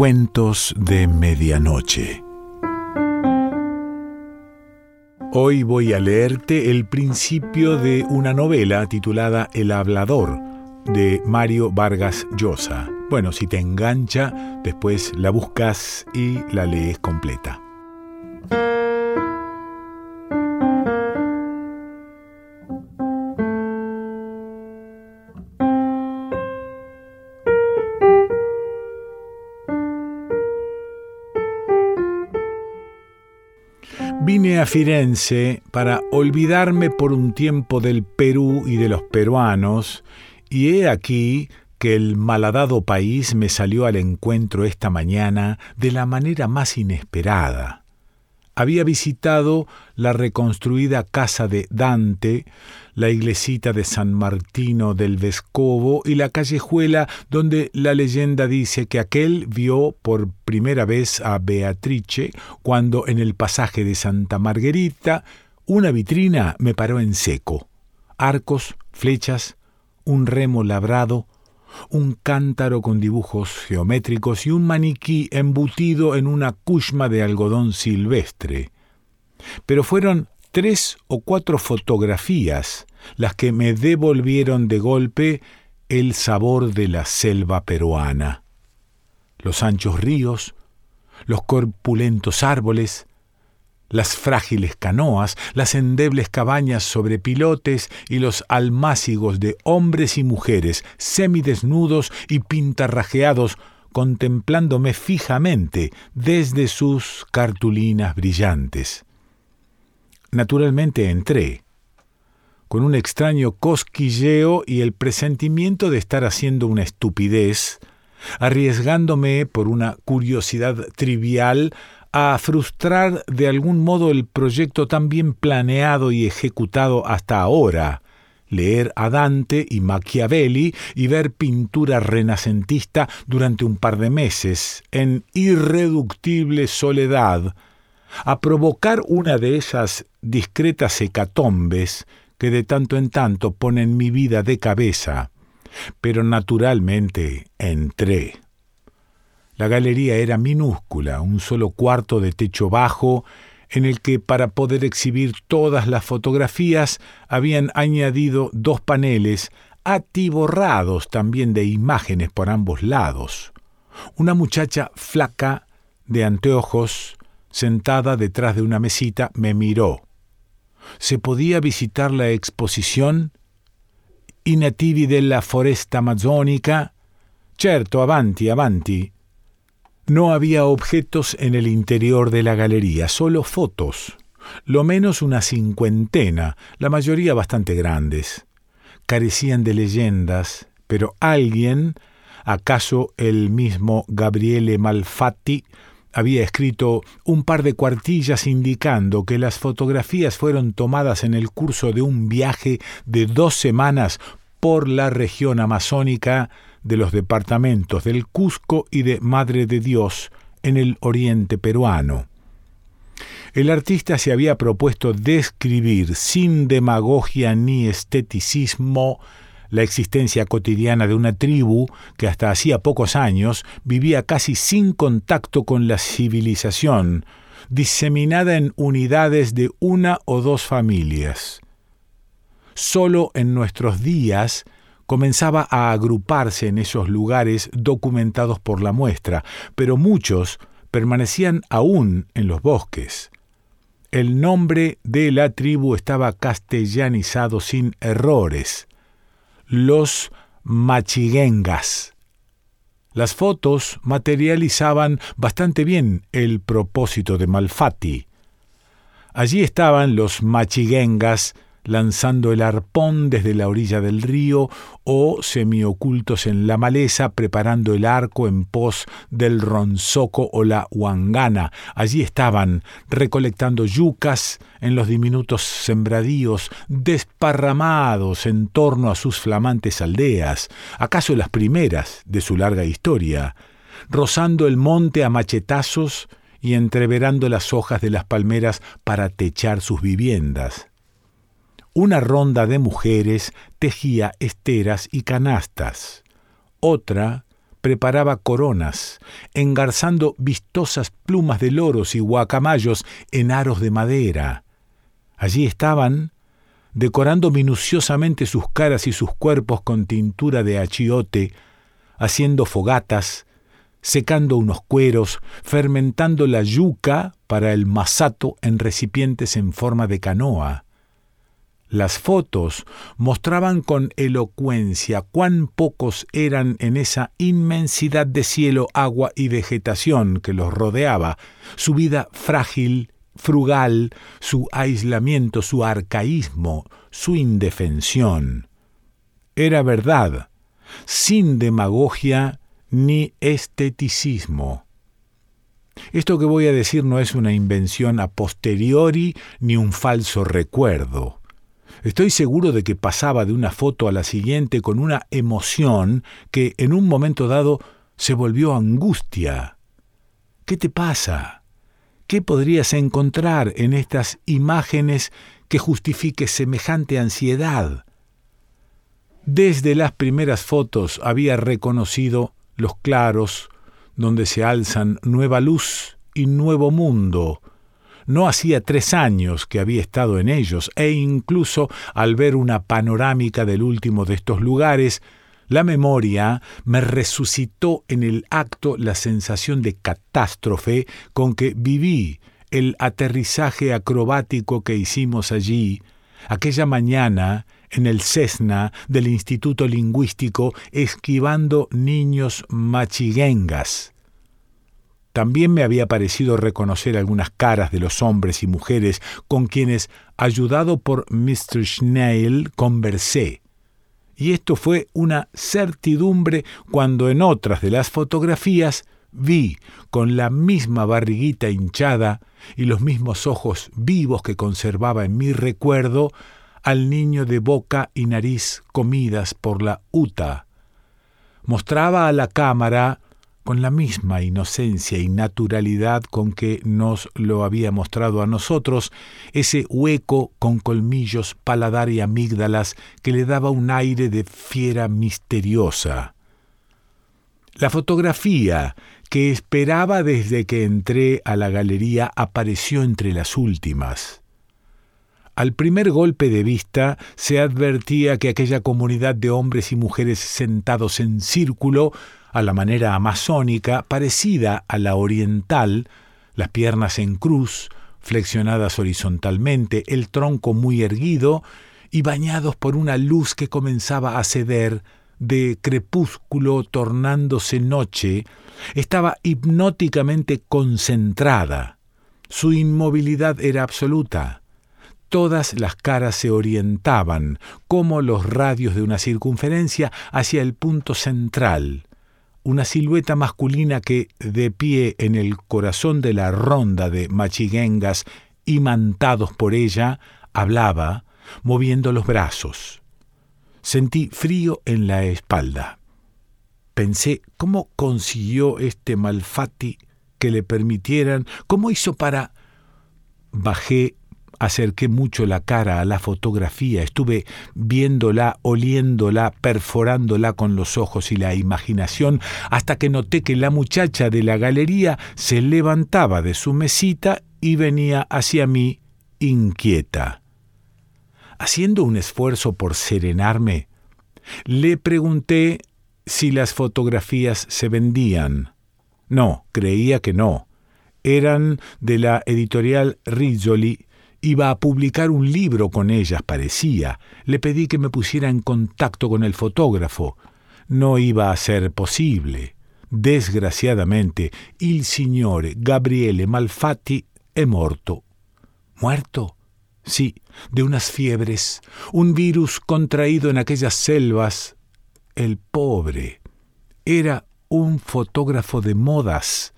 Cuentos de Medianoche. Hoy voy a leerte el principio de una novela titulada El Hablador de Mario Vargas Llosa. Bueno, si te engancha, después la buscas y la lees completa. A Firenze para olvidarme por un tiempo del Perú y de los peruanos, y he aquí que el malhadado país me salió al encuentro esta mañana de la manera más inesperada había visitado la reconstruida casa de Dante, la iglesita de San Martino del Vescovo y la callejuela donde la leyenda dice que aquel vio por primera vez a Beatrice cuando en el pasaje de Santa Margherita una vitrina me paró en seco. Arcos, flechas, un remo labrado, un cántaro con dibujos geométricos y un maniquí embutido en una cushma de algodón silvestre. Pero fueron tres o cuatro fotografías las que me devolvieron de golpe el sabor de la selva peruana. Los anchos ríos, los corpulentos árboles, las frágiles canoas, las endebles cabañas sobre pilotes y los almácigos de hombres y mujeres semidesnudos y pintarrajeados contemplándome fijamente desde sus cartulinas brillantes. Naturalmente entré, con un extraño cosquilleo y el presentimiento de estar haciendo una estupidez, arriesgándome por una curiosidad trivial a frustrar de algún modo el proyecto tan bien planeado y ejecutado hasta ahora, leer a Dante y Machiavelli y ver pintura renacentista durante un par de meses, en irreductible soledad, a provocar una de esas discretas hecatombes que de tanto en tanto ponen mi vida de cabeza. Pero naturalmente entré. La galería era minúscula, un solo cuarto de techo bajo, en el que para poder exhibir todas las fotografías habían añadido dos paneles atiborrados también de imágenes por ambos lados. Una muchacha flaca, de anteojos, sentada detrás de una mesita, me miró. ¿Se podía visitar la exposición? I nativi della foresta amazzonica? Certo, avanti, avanti. No había objetos en el interior de la galería, solo fotos, lo menos una cincuentena, la mayoría bastante grandes. Carecían de leyendas, pero alguien, acaso el mismo Gabriele Malfatti, había escrito un par de cuartillas indicando que las fotografías fueron tomadas en el curso de un viaje de dos semanas por la región amazónica de los departamentos del Cusco y de Madre de Dios en el oriente peruano. El artista se había propuesto describir sin demagogia ni esteticismo la existencia cotidiana de una tribu que hasta hacía pocos años vivía casi sin contacto con la civilización, diseminada en unidades de una o dos familias. Solo en nuestros días comenzaba a agruparse en esos lugares documentados por la muestra, pero muchos permanecían aún en los bosques. El nombre de la tribu estaba castellanizado sin errores. Los machiguengas. Las fotos materializaban bastante bien el propósito de Malfatti. Allí estaban los machiguengas lanzando el arpón desde la orilla del río o semiocultos en la maleza preparando el arco en pos del ronzoco o la huangana. Allí estaban recolectando yucas en los diminutos sembradíos desparramados en torno a sus flamantes aldeas, acaso las primeras de su larga historia, rozando el monte a machetazos y entreverando las hojas de las palmeras para techar sus viviendas una ronda de mujeres tejía esteras y canastas. Otra preparaba coronas, engarzando vistosas plumas de loros y guacamayos en aros de madera. Allí estaban, decorando minuciosamente sus caras y sus cuerpos con tintura de achiote, haciendo fogatas, secando unos cueros, fermentando la yuca para el masato en recipientes en forma de canoa. Las fotos mostraban con elocuencia cuán pocos eran en esa inmensidad de cielo, agua y vegetación que los rodeaba, su vida frágil, frugal, su aislamiento, su arcaísmo, su indefensión. Era verdad, sin demagogia ni esteticismo. Esto que voy a decir no es una invención a posteriori ni un falso recuerdo. Estoy seguro de que pasaba de una foto a la siguiente con una emoción que en un momento dado se volvió angustia. ¿Qué te pasa? ¿Qué podrías encontrar en estas imágenes que justifique semejante ansiedad? Desde las primeras fotos había reconocido los claros, donde se alzan nueva luz y nuevo mundo. No hacía tres años que había estado en ellos, e incluso al ver una panorámica del último de estos lugares, la memoria me resucitó en el acto la sensación de catástrofe con que viví el aterrizaje acrobático que hicimos allí, aquella mañana en el Cessna del Instituto Lingüístico esquivando niños machiguengas. También me había parecido reconocer algunas caras de los hombres y mujeres con quienes, ayudado por Mr. Schnell, conversé. Y esto fue una certidumbre cuando en otras de las fotografías vi, con la misma barriguita hinchada y los mismos ojos vivos que conservaba en mi recuerdo, al niño de boca y nariz comidas por la uta. Mostraba a la cámara, con la misma inocencia y naturalidad con que nos lo había mostrado a nosotros, ese hueco con colmillos, paladar y amígdalas que le daba un aire de fiera misteriosa. La fotografía que esperaba desde que entré a la galería apareció entre las últimas. Al primer golpe de vista se advertía que aquella comunidad de hombres y mujeres sentados en círculo, a la manera amazónica, parecida a la oriental, las piernas en cruz, flexionadas horizontalmente, el tronco muy erguido, y bañados por una luz que comenzaba a ceder, de crepúsculo tornándose noche, estaba hipnóticamente concentrada. Su inmovilidad era absoluta todas las caras se orientaban, como los radios de una circunferencia, hacia el punto central. Una silueta masculina que, de pie en el corazón de la ronda de machiguengas imantados por ella, hablaba, moviendo los brazos. Sentí frío en la espalda. Pensé cómo consiguió este Malfatti que le permitieran, cómo hizo para... Bajé acerqué mucho la cara a la fotografía, estuve viéndola, oliéndola, perforándola con los ojos y la imaginación, hasta que noté que la muchacha de la galería se levantaba de su mesita y venía hacia mí inquieta. Haciendo un esfuerzo por serenarme, le pregunté si las fotografías se vendían. No, creía que no. Eran de la editorial Rizzoli Iba a publicar un libro con ellas, parecía. Le pedí que me pusiera en contacto con el fotógrafo. No iba a ser posible. Desgraciadamente, il signore Gabriele Malfatti è morto. ¿Muerto? Sí, de unas fiebres, un virus contraído en aquellas selvas. El pobre. Era un fotógrafo de modas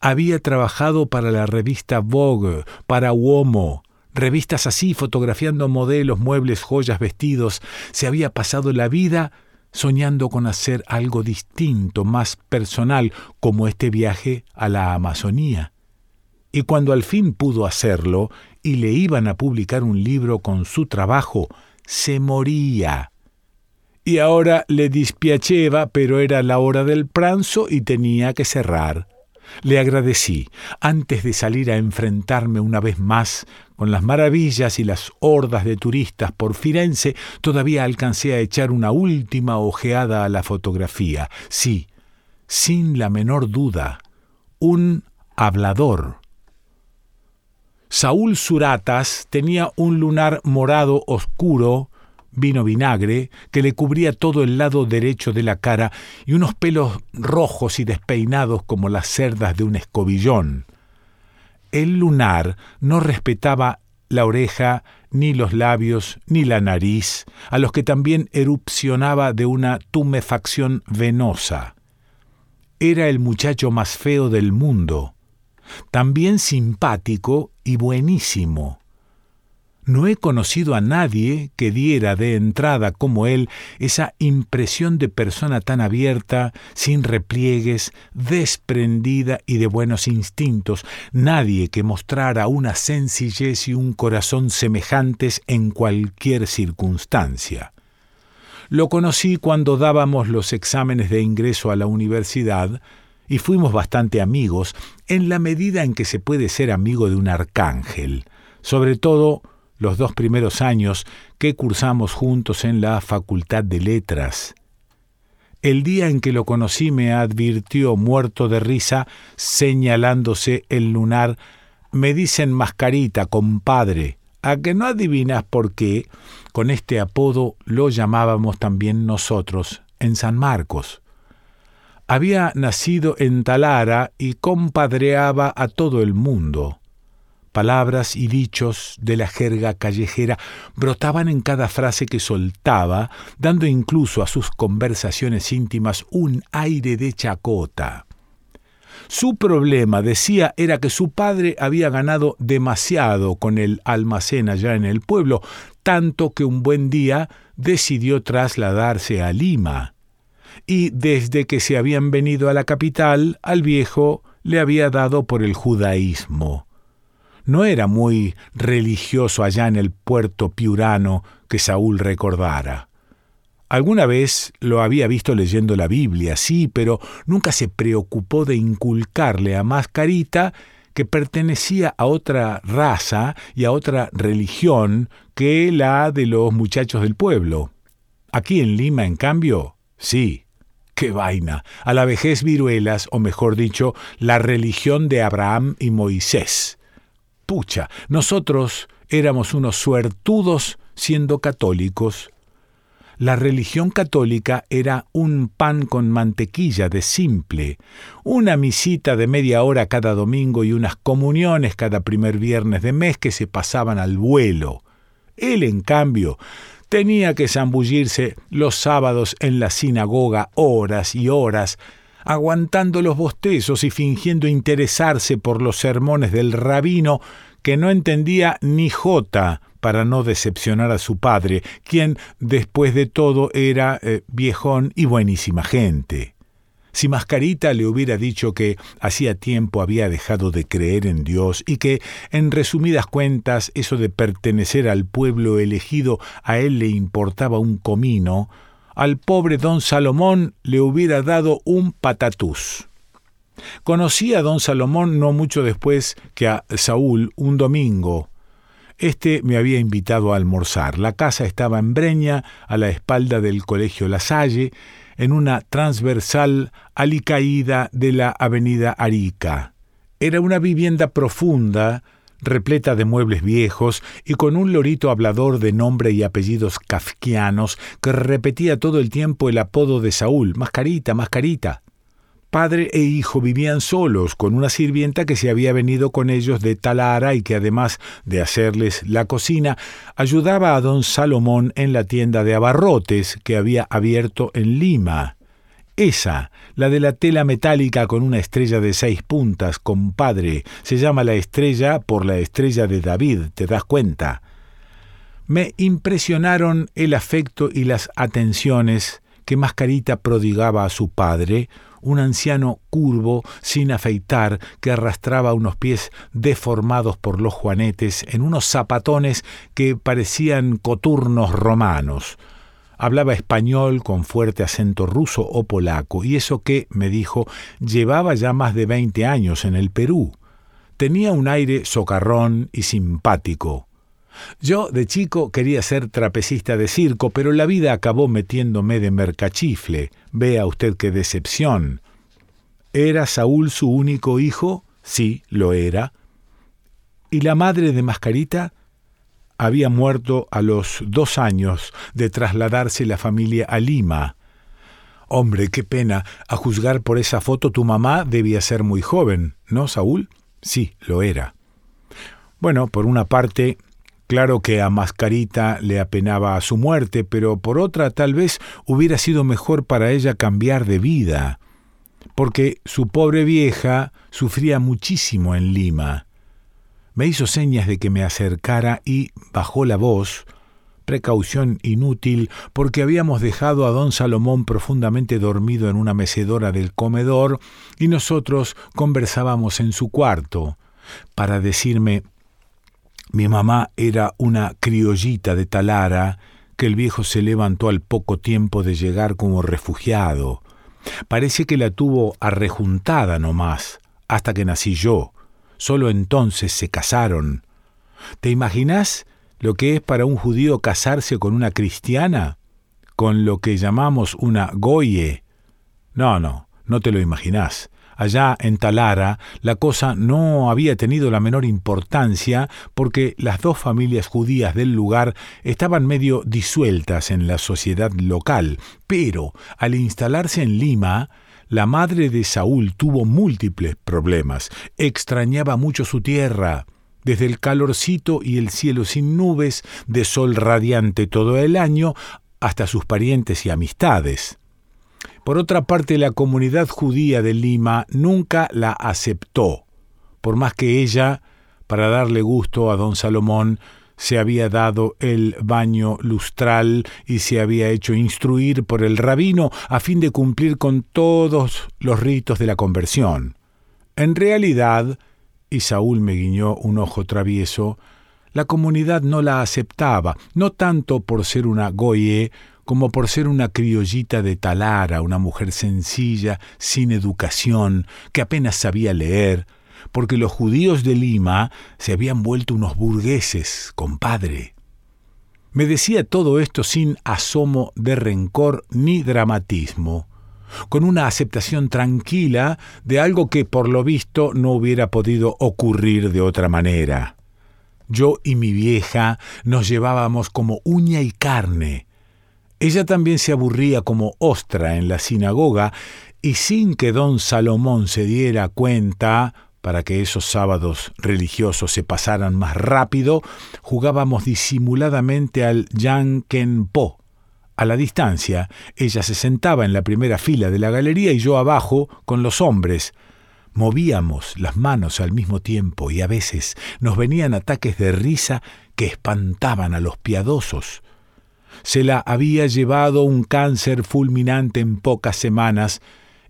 había trabajado para la revista Vogue, para Uomo, revistas así, fotografiando modelos, muebles, joyas, vestidos. Se había pasado la vida soñando con hacer algo distinto, más personal, como este viaje a la Amazonía. Y cuando al fin pudo hacerlo y le iban a publicar un libro con su trabajo, se moría. y ahora le dispiaceva, pero era la hora del pranzo y tenía que cerrar. Le agradecí, antes de salir a enfrentarme una vez más con las maravillas y las hordas de turistas por Firenze, todavía alcancé a echar una última ojeada a la fotografía. Sí, sin la menor duda, un hablador. Saúl Suratas tenía un lunar morado oscuro, vino vinagre, que le cubría todo el lado derecho de la cara y unos pelos rojos y despeinados como las cerdas de un escobillón. El lunar no respetaba la oreja, ni los labios, ni la nariz, a los que también erupcionaba de una tumefacción venosa. Era el muchacho más feo del mundo, también simpático y buenísimo. No he conocido a nadie que diera de entrada como él esa impresión de persona tan abierta, sin repliegues, desprendida y de buenos instintos, nadie que mostrara una sencillez y un corazón semejantes en cualquier circunstancia. Lo conocí cuando dábamos los exámenes de ingreso a la universidad, y fuimos bastante amigos, en la medida en que se puede ser amigo de un arcángel, sobre todo los dos primeros años que cursamos juntos en la Facultad de Letras. El día en que lo conocí me advirtió, muerto de risa, señalándose el lunar, me dicen mascarita, compadre, a que no adivinas por qué con este apodo lo llamábamos también nosotros en San Marcos. Había nacido en Talara y compadreaba a todo el mundo. Palabras y dichos de la jerga callejera brotaban en cada frase que soltaba, dando incluso a sus conversaciones íntimas un aire de chacota. Su problema, decía, era que su padre había ganado demasiado con el almacén allá en el pueblo, tanto que un buen día decidió trasladarse a Lima. Y desde que se habían venido a la capital, al viejo le había dado por el judaísmo no era muy religioso allá en el puerto piurano que Saúl recordara. Alguna vez lo había visto leyendo la Biblia, sí, pero nunca se preocupó de inculcarle a Mascarita que pertenecía a otra raza y a otra religión que la de los muchachos del pueblo. Aquí en Lima, en cambio, sí. ¡Qué vaina! A la vejez viruelas, o mejor dicho, la religión de Abraham y Moisés. Pucha, nosotros éramos unos suertudos siendo católicos. La religión católica era un pan con mantequilla de simple, una misita de media hora cada domingo y unas comuniones cada primer viernes de mes que se pasaban al vuelo. Él, en cambio, tenía que zambullirse los sábados en la sinagoga horas y horas, aguantando los bostezos y fingiendo interesarse por los sermones del rabino que no entendía ni jota para no decepcionar a su padre, quien después de todo era eh, viejón y buenísima gente. Si Mascarita le hubiera dicho que hacía tiempo había dejado de creer en Dios y que, en resumidas cuentas, eso de pertenecer al pueblo elegido a él le importaba un comino, al pobre don Salomón le hubiera dado un patatús. Conocí a don Salomón no mucho después que a Saúl un domingo. Este me había invitado a almorzar. La casa estaba en Breña, a la espalda del colegio La Salle, en una transversal alicaída de la avenida Arica. Era una vivienda profunda, repleta de muebles viejos y con un lorito hablador de nombre y apellidos kafkianos que repetía todo el tiempo el apodo de Saúl, Mascarita, Mascarita. Padre e hijo vivían solos, con una sirvienta que se había venido con ellos de Talara y que además de hacerles la cocina, ayudaba a don Salomón en la tienda de abarrotes que había abierto en Lima. Esa, la de la tela metálica con una estrella de seis puntas, compadre, se llama la estrella por la estrella de David, ¿te das cuenta? Me impresionaron el afecto y las atenciones que Mascarita prodigaba a su padre, un anciano curvo, sin afeitar, que arrastraba unos pies deformados por los juanetes en unos zapatones que parecían coturnos romanos. Hablaba español con fuerte acento ruso o polaco, y eso que, me dijo, llevaba ya más de veinte años en el Perú. Tenía un aire socarrón y simpático. Yo de chico quería ser trapecista de circo, pero la vida acabó metiéndome de mercachifle. Vea usted qué decepción. ¿Era Saúl su único hijo? Sí, lo era. ¿Y la madre de Mascarita? Había muerto a los dos años de trasladarse la familia a Lima. Hombre, qué pena. A juzgar por esa foto tu mamá debía ser muy joven, ¿no, Saúl? Sí, lo era. Bueno, por una parte, Claro que a Mascarita le apenaba su muerte, pero por otra tal vez hubiera sido mejor para ella cambiar de vida, porque su pobre vieja sufría muchísimo en Lima. Me hizo señas de que me acercara y bajó la voz, precaución inútil, porque habíamos dejado a don Salomón profundamente dormido en una mecedora del comedor y nosotros conversábamos en su cuarto, para decirme mi mamá era una criollita de Talara que el viejo se levantó al poco tiempo de llegar como refugiado. Parece que la tuvo arrejuntada nomás, hasta que nací yo. Solo entonces se casaron. ¿Te imaginas lo que es para un judío casarse con una cristiana? Con lo que llamamos una goye. No, no, no te lo imaginas. Allá en Talara la cosa no había tenido la menor importancia porque las dos familias judías del lugar estaban medio disueltas en la sociedad local, pero al instalarse en Lima, la madre de Saúl tuvo múltiples problemas, extrañaba mucho su tierra, desde el calorcito y el cielo sin nubes, de sol radiante todo el año, hasta sus parientes y amistades. Por otra parte, la comunidad judía de Lima nunca la aceptó, por más que ella, para darle gusto a don Salomón, se había dado el baño lustral y se había hecho instruir por el rabino a fin de cumplir con todos los ritos de la conversión. En realidad, y Saúl me guiñó un ojo travieso, la comunidad no la aceptaba, no tanto por ser una goye como por ser una criollita de Talara, una mujer sencilla, sin educación, que apenas sabía leer, porque los judíos de Lima se habían vuelto unos burgueses, compadre. Me decía todo esto sin asomo de rencor ni dramatismo, con una aceptación tranquila de algo que por lo visto no hubiera podido ocurrir de otra manera. Yo y mi vieja nos llevábamos como uña y carne, ella también se aburría como ostra en la sinagoga y sin que don Salomón se diera cuenta, para que esos sábados religiosos se pasaran más rápido, jugábamos disimuladamente al Po. A la distancia, ella se sentaba en la primera fila de la galería y yo abajo con los hombres. Movíamos las manos al mismo tiempo y a veces nos venían ataques de risa que espantaban a los piadosos se la había llevado un cáncer fulminante en pocas semanas,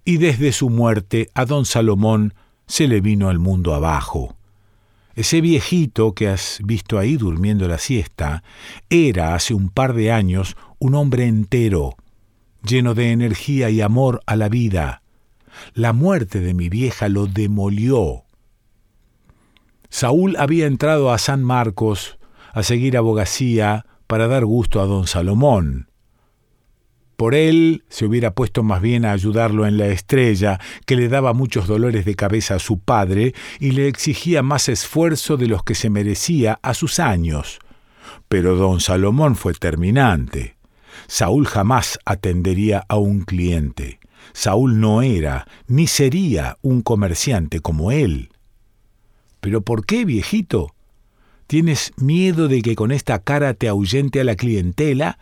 y desde su muerte a don Salomón se le vino al mundo abajo. Ese viejito que has visto ahí durmiendo la siesta era hace un par de años un hombre entero, lleno de energía y amor a la vida. La muerte de mi vieja lo demolió. Saúl había entrado a San Marcos a seguir abogacía para dar gusto a don Salomón. Por él se hubiera puesto más bien a ayudarlo en la estrella, que le daba muchos dolores de cabeza a su padre y le exigía más esfuerzo de los que se merecía a sus años. Pero don Salomón fue terminante. Saúl jamás atendería a un cliente. Saúl no era, ni sería un comerciante como él. ¿Pero por qué, viejito? ¿Tienes miedo de que con esta cara te ahuyente a la clientela?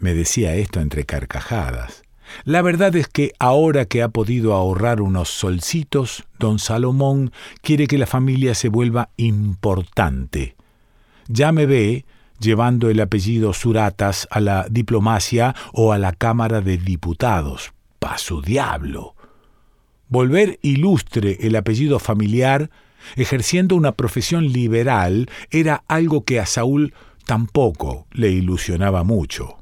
Me decía esto entre carcajadas. La verdad es que ahora que ha podido ahorrar unos solcitos, don Salomón quiere que la familia se vuelva importante. Ya me ve llevando el apellido Suratas a la diplomacia o a la Cámara de Diputados. ¡Pa su diablo! Volver ilustre el apellido familiar ejerciendo una profesión liberal, era algo que a Saúl tampoco le ilusionaba mucho.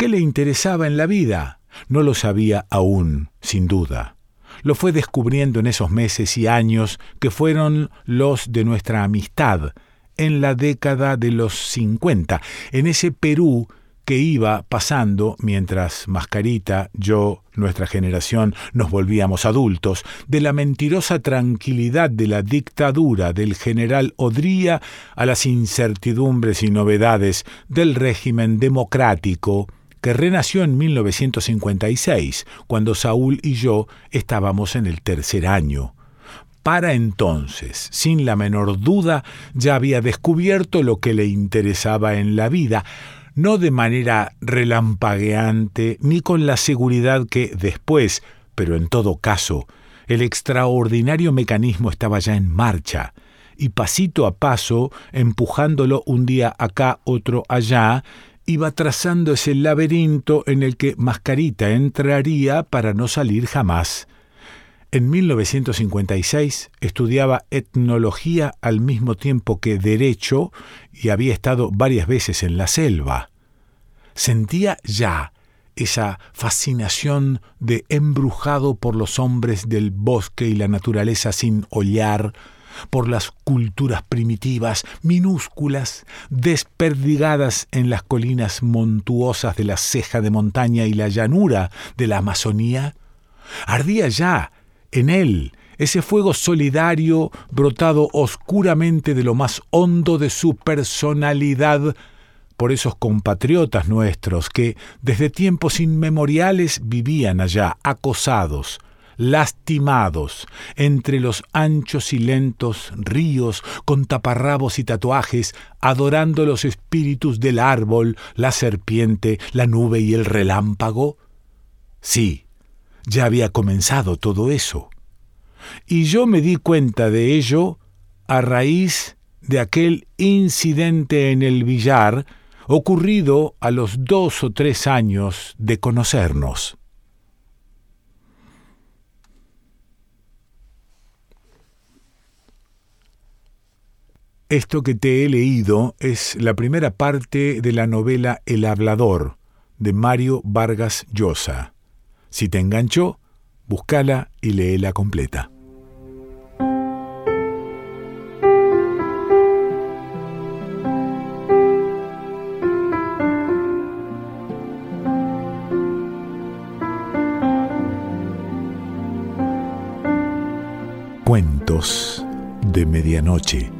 ¿Qué le interesaba en la vida? No lo sabía aún, sin duda. Lo fue descubriendo en esos meses y años que fueron los de nuestra amistad, en la década de los 50, en ese Perú que iba pasando mientras Mascarita, yo, nuestra generación, nos volvíamos adultos, de la mentirosa tranquilidad de la dictadura del general Odría a las incertidumbres y novedades del régimen democrático que renació en 1956, cuando Saúl y yo estábamos en el tercer año. Para entonces, sin la menor duda, ya había descubierto lo que le interesaba en la vida, no de manera relampagueante ni con la seguridad que después, pero en todo caso, el extraordinario mecanismo estaba ya en marcha, y pasito a paso, empujándolo un día acá, otro allá, iba trazando ese laberinto en el que Mascarita entraría para no salir jamás. En 1956 estudiaba etnología al mismo tiempo que derecho y había estado varias veces en la selva. Sentía ya esa fascinación de embrujado por los hombres del bosque y la naturaleza sin hollar, por las culturas primitivas, minúsculas, desperdigadas en las colinas montuosas de la ceja de montaña y la llanura de la Amazonía? Ardía ya en él ese fuego solidario brotado oscuramente de lo más hondo de su personalidad por esos compatriotas nuestros que desde tiempos inmemoriales vivían allá, acosados, lastimados, entre los anchos y lentos ríos con taparrabos y tatuajes, adorando los espíritus del árbol, la serpiente, la nube y el relámpago? Sí, ya había comenzado todo eso. Y yo me di cuenta de ello a raíz de aquel incidente en el billar ocurrido a los dos o tres años de conocernos. Esto que te he leído es la primera parte de la novela El hablador de Mario Vargas Llosa. Si te enganchó, búscala y léela completa. Cuentos de Medianoche.